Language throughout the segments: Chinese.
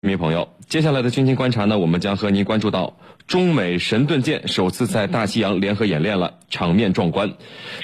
各位朋友，接下来的军情观察呢，我们将和您关注到中美神盾舰首次在大西洋联合演练了，场面壮观。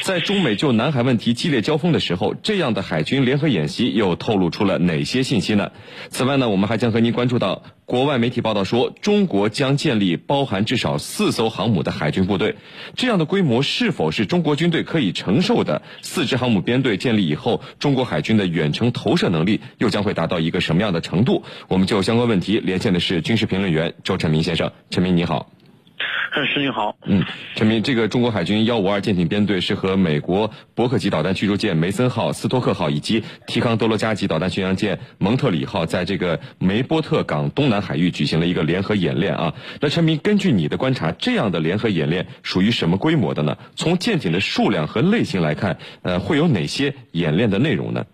在中美就南海问题激烈交锋的时候，这样的海军联合演习又透露出了哪些信息呢？此外呢，我们还将和您关注到。国外媒体报道说，中国将建立包含至少四艘航母的海军部队。这样的规模是否是中国军队可以承受的？四支航母编队建立以后，中国海军的远程投射能力又将会达到一个什么样的程度？我们就相关问题连线的是军事评论员周晨明先生。陈明，你好。师你好，嗯，陈明，这个中国海军幺五二舰艇编队是和美国伯克级导弹驱逐舰梅森号、斯托克号以及提康德罗加级导弹巡洋舰蒙特里号在这个梅波特港东南海域举行了一个联合演练啊。那陈明，根据你的观察，这样的联合演练属于什么规模的呢？从舰艇的数量和类型来看，呃，会有哪些演练的内容呢？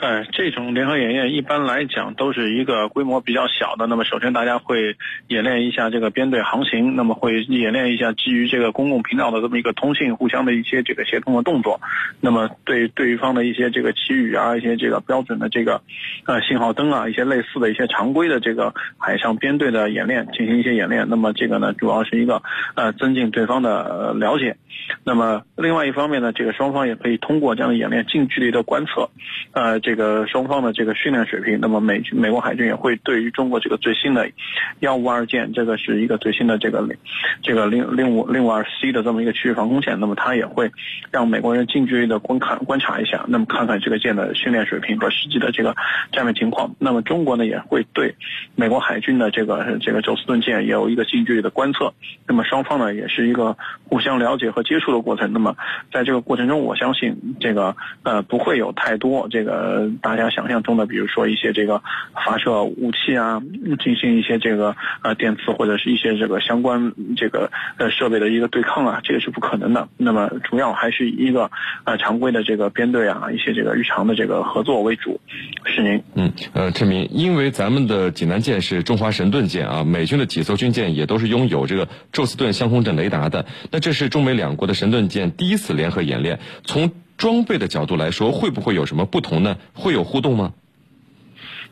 呃，这种联合演练一般来讲都是一个规模比较小的。那么首先大家会演练一下这个编队航行，那么会演练一下基于这个公共频道的这么一个通信，互相的一些这个协同的动作。那么对对方的一些这个旗语啊，一些这个标准的这个呃信号灯啊，一些类似的一些常规的这个海上编队的演练进行一些演练。那么这个呢，主要是一个呃增进对方的了解。那么另外一方面呢，这个双方也可以通过这样的演练近距离的观测，呃。这这个双方的这个训练水平，那么美美国海军也会对于中国这个最新的幺五二舰，这个是一个最新的这个这个零零五零五二 C 的这么一个区域防空舰，那么它也会让美国人近距离的观看观察一下，那么看看这个舰的训练水平和实际的这个战略情况。那么中国呢也会对美国海军的这个这个宙斯盾舰也有一个近距离的观测，那么双方呢也是一个互相了解和接触的过程。那么在这个过程中，我相信这个呃不会有太多这个。呃，大家想象中的，比如说一些这个发射武器啊，进行一些这个呃电磁或者是一些这个相关这个呃设备的一个对抗啊，这个是不可能的。那么主要还是以一个呃常规的这个编队啊，一些这个日常的这个合作为主。是您。嗯，呃，陈明，因为咱们的济南舰是中华神盾舰啊，美军的几艘军舰也都是拥有这个宙斯盾相控阵雷达的。那这是中美两国的神盾舰第一次联合演练，从。装备的角度来说，会不会有什么不同呢？会有互动吗？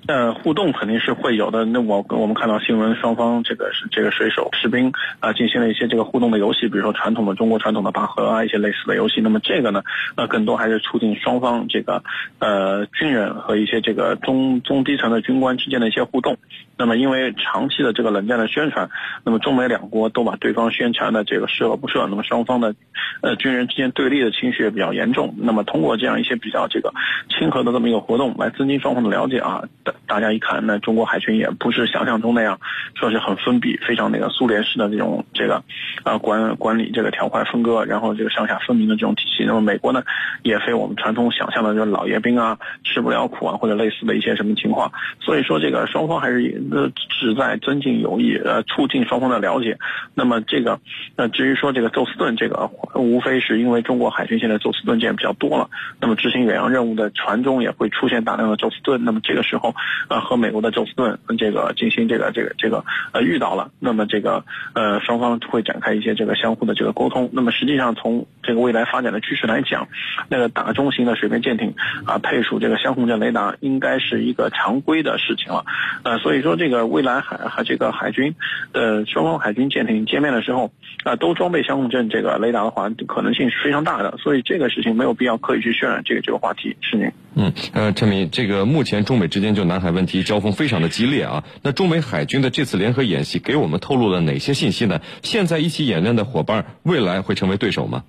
呃，互动肯定是会有的。那我跟我们看到新闻，双方这个是这个水手、士兵啊，进行了一些这个互动的游戏，比如说传统的中国传统的拔河啊，一些类似的游戏。那么这个呢，呃，更多还是促进双方这个呃军人和一些这个中中低层的军官之间的一些互动。那么因为长期的这个冷战的宣传，那么中美两国都把对方宣传的这个设而不赦，那么双方的呃军人之间对立的情绪也比较严重。那么通过这样一些比较这个亲和的这么一个活动，来增进双方的了解啊。大家一看，那中国海军也不是想象中那样，说是很封闭，非常那个苏联式的这种这个，啊管管理这个条块分割，然后这个上下分明的这种体系。那么美国呢，也非我们传统想象的这种老爷兵啊，吃不了苦啊，或者类似的一些什么情况。所以说，这个双方还是呃旨在增进友谊，呃促进双方的了解。那么这个，那至于说这个宙斯盾，这个无非是因为中国海军现在宙斯盾舰比较多了，那么执行远洋任务的船中也会出现大量的宙斯盾。那么这个时候。呃，和美国的宙斯盾这个进行这个这个这个呃遇到了，那么这个呃双方会展开一些这个相互的这个沟通。那么实际上从这个未来发展的趋势来讲，那个大中型的水面舰艇啊配属这个相控阵雷达应该是一个常规的事情了。呃，所以说这个未来海海这个海军呃双方海军舰艇见面的时候啊都装备相控阵这个雷达的话，可能性是非常大的。所以这个事情没有必要刻意去渲染这个这个话题，是您。嗯，呃，陈明，这个目前中美之间就南海问题交锋非常的激烈啊。那中美海军的这次联合演习给我们透露了哪些信息呢？现在一起演练的伙伴，未来会成为对手吗？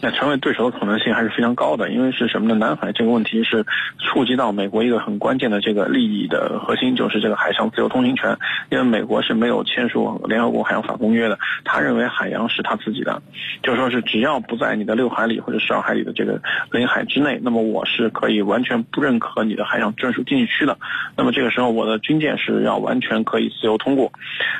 那成为对手的可能性还是非常高的，因为是什么呢？南海这个问题是触及到美国一个很关键的这个利益的核心，就是这个海上自由通行权。因为美国是没有签署联合国海洋法公约的，他认为海洋是他自己的，就说是只要不在你的六海里或者十二海里的这个领海之内，那么我是可以完全不认可你的海上专属经济区的。那么这个时候，我的军舰是要完全可以自由通过。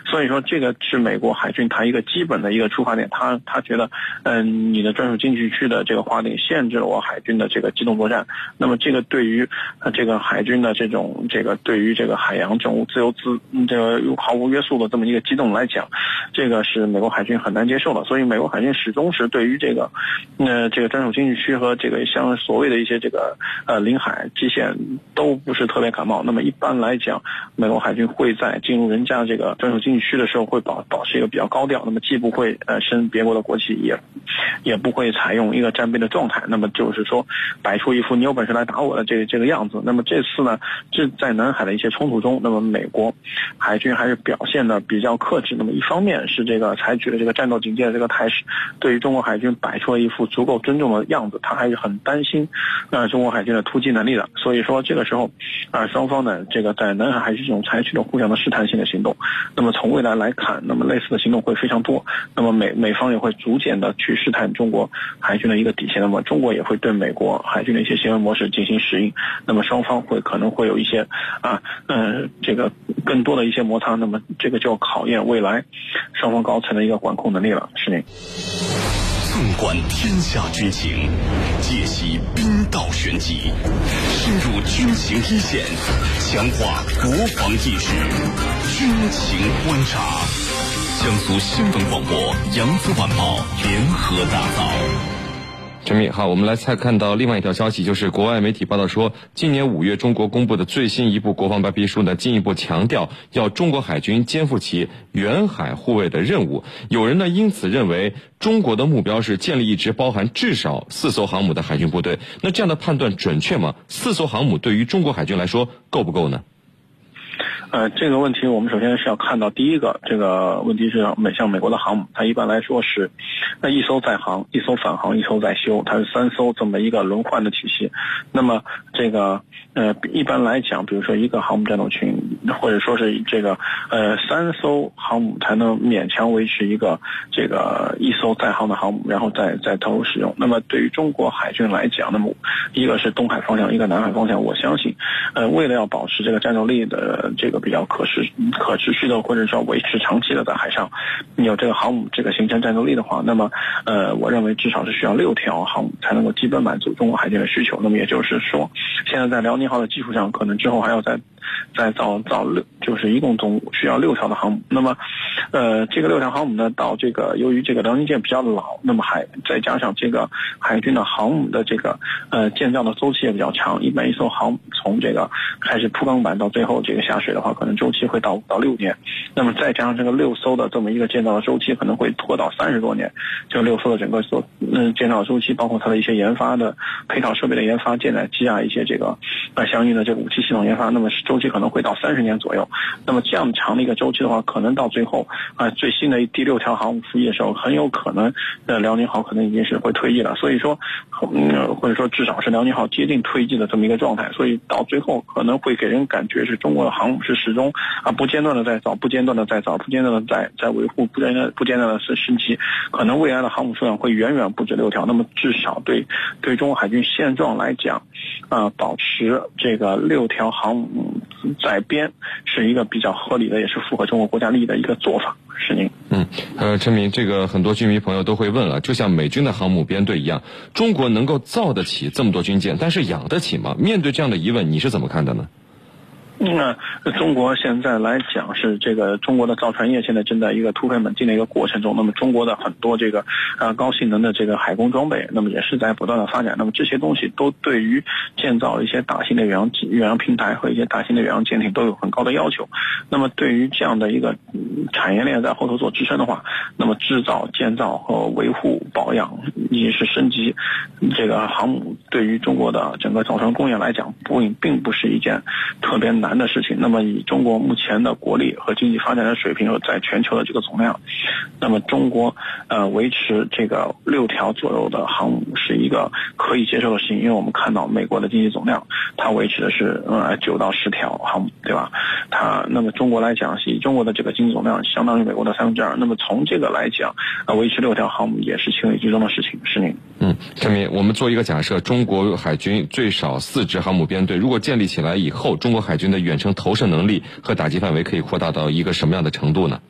所以说，这个是美国海军它一个基本的一个出发点。他他觉得，嗯，你的专属经济区区的这个划定限制了我海军的这个机动作战，那么这个对于呃这个海军的这种这个对于这个海洋这种自由自这个毫无约束的这么一个机动来讲，这个是美国海军很难接受的。所以美国海军始终是对于这个，呃，这个专属经济区和这个像所谓的一些这个呃领海基线都不是特别感冒。那么一般来讲，美国海军会在进入人家这个专属经济区的时候，会保保持一个比较高调。那么既不会呃升别国的国旗，也也不会采用一个战备的状态。那么就是说，摆出一副你有本事来打我的这个这个样子。那么这次呢，这在南海的一些冲突中，那么美国海军还是表现的比较克制。那么一方面是这个采取了这个战斗警戒的这个态势，对于中国海军摆出了一副足够尊重的样子，他还是很担心呃中国海军的突击能力的。所以说这个时候，啊双方呢这个在南海海区中采取了互相的试探性的行动。那么从未来来看，那么类似的行动会非常多。那么美美方也会逐渐的去试探中国海军的一个底线。那么中国也会对美国海军的一些行为模式进行适应。那么双方会可能会有一些啊嗯这个更多的一些摩擦。那么这个就考验未来双方高层的一个管控能力了。是您。纵观天下军情，解析兵道玄机，深入军情一线，强化国防意识，军情观察。江苏新闻广播、扬子晚报联合打造。陈敏，好，我们来再看到另外一条消息，就是国外媒体报道说，今年五月中国公布的最新一部国防白皮书呢，进一步强调要中国海军肩负起远海护卫的任务。有人呢因此认为，中国的目标是建立一支包含至少四艘航母的海军部队。那这样的判断准确吗？四艘航母对于中国海军来说够不够呢？呃，这个问题我们首先是要看到第一个，这个问题是美像美国的航母，它一般来说是，那一艘在航，一艘返航，一艘在修，它是三艘这么一个轮换的体系。那么这个呃，一般来讲，比如说一个航母战斗群，或者说是这个呃三艘航母才能勉强维持一个这个一艘在航的航母，然后再再投入使用。那么对于中国海军来讲，那么一个是东海方向，一个南海方向，我相信，呃，为了要保持这个战斗力的这个。比较可持可持续的，或者说维持长期的在海上，你有这个航母这个形成战斗力的话，那么，呃，我认为至少是需要六条航母才能够基本满足中国海军的需求。那么也就是说，现在在辽宁号的基础上，可能之后还要再。再造造六，就是一共总需要六条的航母。那么，呃，这个六条航母呢，到这个由于这个辽宁舰比较老，那么还再加上这个海军的航母的这个呃建造的周期也比较长。一般一艘航母从这个开始铺钢板到最后这个下水的话，可能周期会到到六年。那么再加上这个六艘的这么一个建造的周期，可能会拖到三十多年。就六艘的整个所嗯建造周期，包括它的一些研发的配套设备的研发、舰载机啊一些这个呃相应的这个武器系统研发，那么。周期可能会到三十年左右，那么这样长的一个周期的话，可能到最后啊，最新的第六条航母服役的时候，很有可能呃辽宁号可能已经是会退役了。所以说，嗯，或者说至少是辽宁号接近退役的这么一个状态。所以到最后可能会给人感觉是中国的航母是始终啊不间断的在造，不间断的在造，不间断的在在维护，不间断不间断的是升级。可能未来的航母数量会远远不止六条。那么至少对对中国海军现状来讲，啊，保持这个六条航母。在编是是一个比较合理的，也是符合中国国家利益的一个做法。是您，嗯，呃，陈明，这个很多军迷朋友都会问了，就像美军的航母编队一样，中国能够造得起这么多军舰，但是养得起吗？面对这样的疑问，你是怎么看的呢？那中国现在来讲是这个中国的造船业现在正在一个突飞猛进的一个过程中。那么中国的很多这个啊高性能的这个海工装备，那么也是在不断的发展。那么这些东西都对于建造一些大型的远洋远洋平台和一些大型的远洋舰艇都有很高的要求。那么对于这样的一个产业链在后头做支撑的话，那么制造、建造和维护、保养以及是升级这个航母，对于中国的整个造船工业来讲，不并不是一件特别难。难的事情。那么，以中国目前的国力和经济发展的水平和在全球的这个总量，那么中国呃维持这个六条左右的航母是一个可以接受的事情。因为我们看到美国的经济总量，它维持的是呃九到十条航母，对吧？它那么中国来讲，以中国的这个经济总量相当于美国的三分之二。那么从这个来讲，呃维持六条航母也是情理之中的事情。是您。嗯，陈明，我们做一个假设，中国海军最少四支航母编队，如果建立起来以后，中国海军的远程投射能力和打击范围可以扩大到一个什么样的程度呢？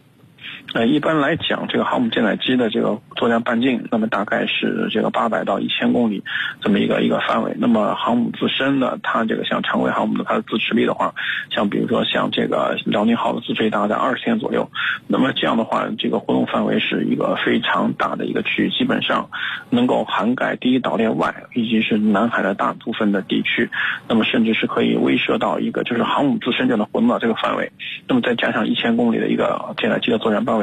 呃，一般来讲，这个航母舰载机的这个作战半径，那么大概是这个八百到一千公里这么一个一个范围。那么航母自身呢，它这个像常规航母的它的自持力的话，像比如说像这个辽宁号的自持力大概在二十天左右。那么这样的话，这个活动范围是一个非常大的一个区域，基本上能够涵盖第一岛链外以及是南海的大部分的地区。那么甚至是可以威慑到一个就是航母自身这样的活动到这个范围。那么再加上一千公里的一个舰载机的作战半。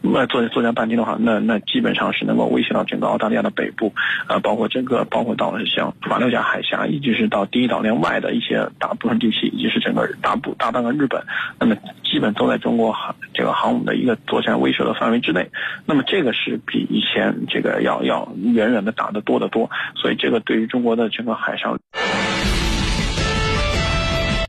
那么作作战半径的话，那那基本上是能够威胁到整个澳大利亚的北部，呃，包括整个包括到像马六甲海峡，以及是到第一岛链外的一些大部分地区，以及是整个大部大半个日本，那么基本都在中国航这个航母的一个作战威慑的范围之内。那么这个是比以前这个要要远远的打得多得多，所以这个对于中国的整个海上。